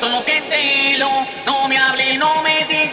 solo siéntelo. No me hable, no me diga